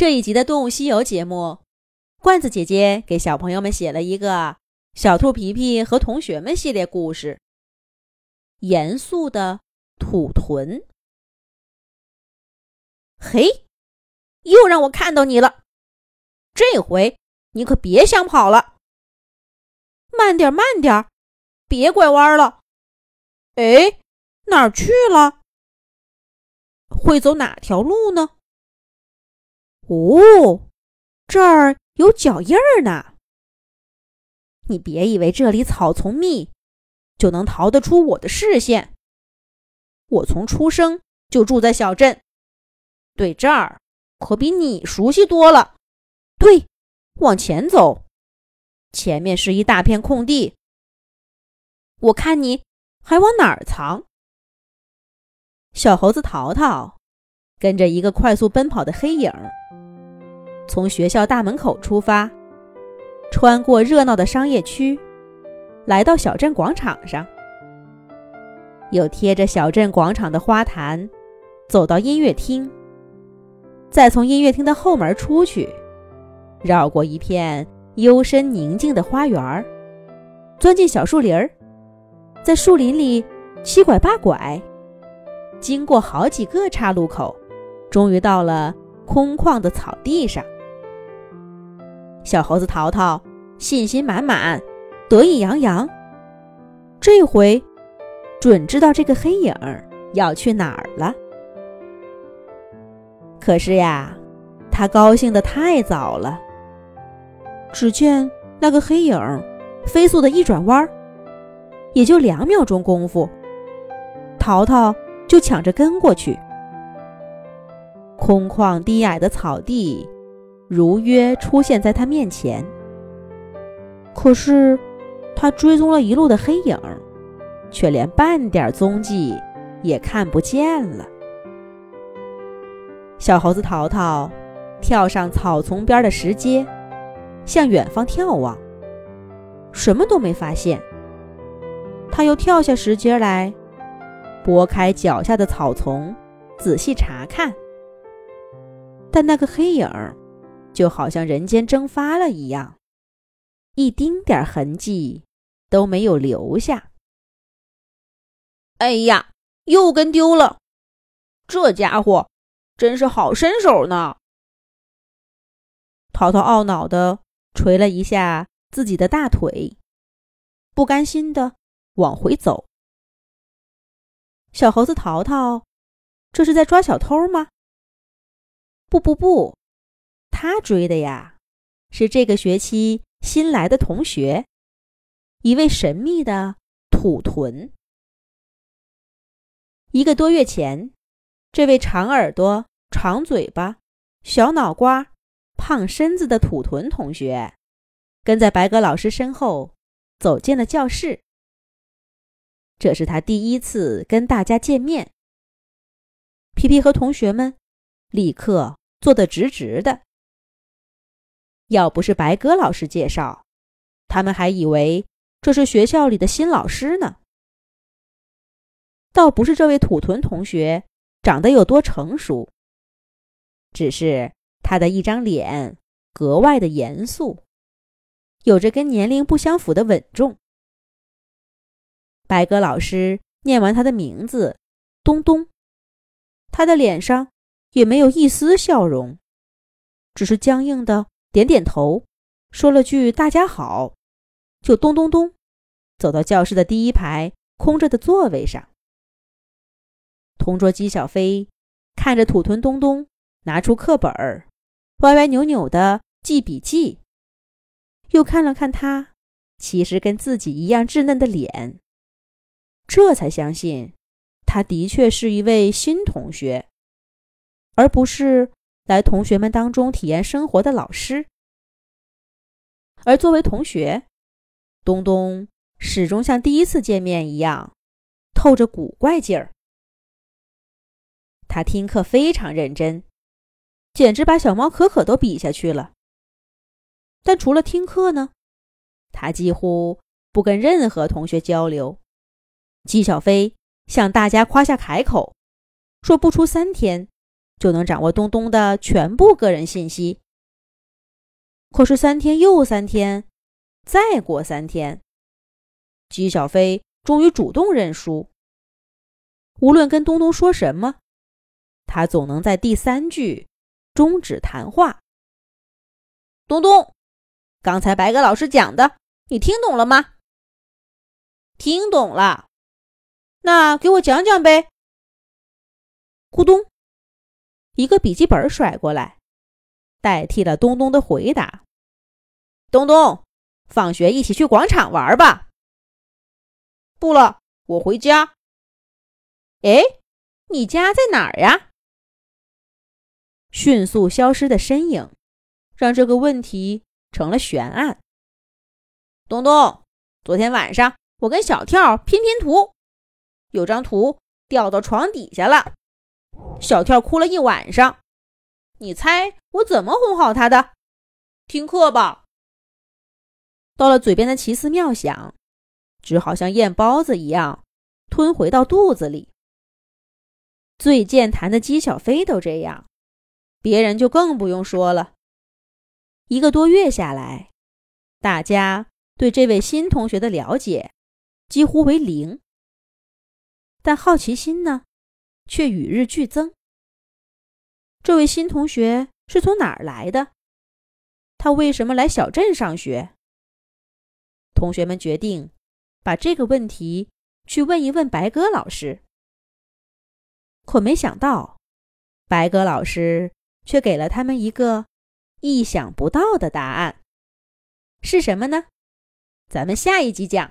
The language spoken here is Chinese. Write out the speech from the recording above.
这一集的《动物西游》节目，罐子姐姐给小朋友们写了一个《小兔皮皮和同学们》系列故事。严肃的土豚，嘿，又让我看到你了！这回你可别想跑了！慢点，慢点，别拐弯了！哎，哪儿去了？会走哪条路呢？哦，这儿有脚印儿呢。你别以为这里草丛密，就能逃得出我的视线。我从出生就住在小镇，对这儿可比你熟悉多了。对，往前走，前面是一大片空地。我看你还往哪儿藏？小猴子淘淘跟着一个快速奔跑的黑影。从学校大门口出发，穿过热闹的商业区，来到小镇广场上，又贴着小镇广场的花坛，走到音乐厅，再从音乐厅的后门出去，绕过一片幽深宁静的花园，钻进小树林，在树林里七拐八拐，经过好几个岔路口，终于到了空旷的草地上。小猴子淘淘信心满满，得意洋洋。这回准知道这个黑影儿要去哪儿了。可是呀，他高兴得太早了。只见那个黑影飞速的一转弯，也就两秒钟功夫，淘淘就抢着跟过去。空旷低矮的草地。如约出现在他面前，可是他追踪了一路的黑影，却连半点踪迹也看不见了。小猴子淘淘跳上草丛边的石阶，向远方眺望，什么都没发现。他又跳下石阶来，拨开脚下的草丛，仔细查看，但那个黑影儿。就好像人间蒸发了一样，一丁点痕迹都没有留下。哎呀，又跟丢了！这家伙真是好身手呢。淘淘懊恼的捶了一下自己的大腿，不甘心的往回走。小猴子淘淘，这是在抓小偷吗？不不不。他追的呀，是这个学期新来的同学，一位神秘的土豚。一个多月前，这位长耳朵、长嘴巴、小脑瓜、胖身子的土豚同学，跟在白鸽老师身后走进了教室。这是他第一次跟大家见面。皮皮和同学们立刻坐得直直的。要不是白鸽老师介绍，他们还以为这是学校里的新老师呢。倒不是这位土屯同学长得有多成熟，只是他的一张脸格外的严肃，有着跟年龄不相符的稳重。白鸽老师念完他的名字，东东，他的脸上也没有一丝笑容，只是僵硬的。点点头，说了句“大家好”，就咚咚咚走到教室的第一排空着的座位上。同桌姬小飞看着土屯东东拿出课本，歪歪扭扭的记笔记，又看了看他其实跟自己一样稚嫩的脸，这才相信他的确是一位新同学，而不是。来同学们当中体验生活的老师，而作为同学，东东始终像第一次见面一样，透着古怪劲儿。他听课非常认真，简直把小猫可可都比下去了。但除了听课呢，他几乎不跟任何同学交流。纪小飞向大家夸下海口，说不出三天。就能掌握东东的全部个人信息。可是三天又三天，再过三天，姬小飞终于主动认输。无论跟东东说什么，他总能在第三句终止谈话。东东，刚才白鸽老师讲的，你听懂了吗？听懂了。那给我讲讲呗。咕咚，一个笔记本甩过来，代替了东东的回答。东东，放学一起去广场玩吧。不了，我回家。哎，你家在哪儿呀？迅速消失的身影，让这个问题成了悬案。东东，昨天晚上我跟小跳拼拼图，有张图掉到床底下了。小跳哭了一晚上，你猜我怎么哄好他的？听课吧。到了嘴边的奇思妙想，只好像咽包子一样吞回到肚子里。最健谈的姬小飞都这样，别人就更不用说了。一个多月下来，大家对这位新同学的了解几乎为零，但好奇心呢？却与日俱增。这位新同学是从哪儿来的？他为什么来小镇上学？同学们决定把这个问题去问一问白鸽老师。可没想到，白鸽老师却给了他们一个意想不到的答案。是什么呢？咱们下一集讲。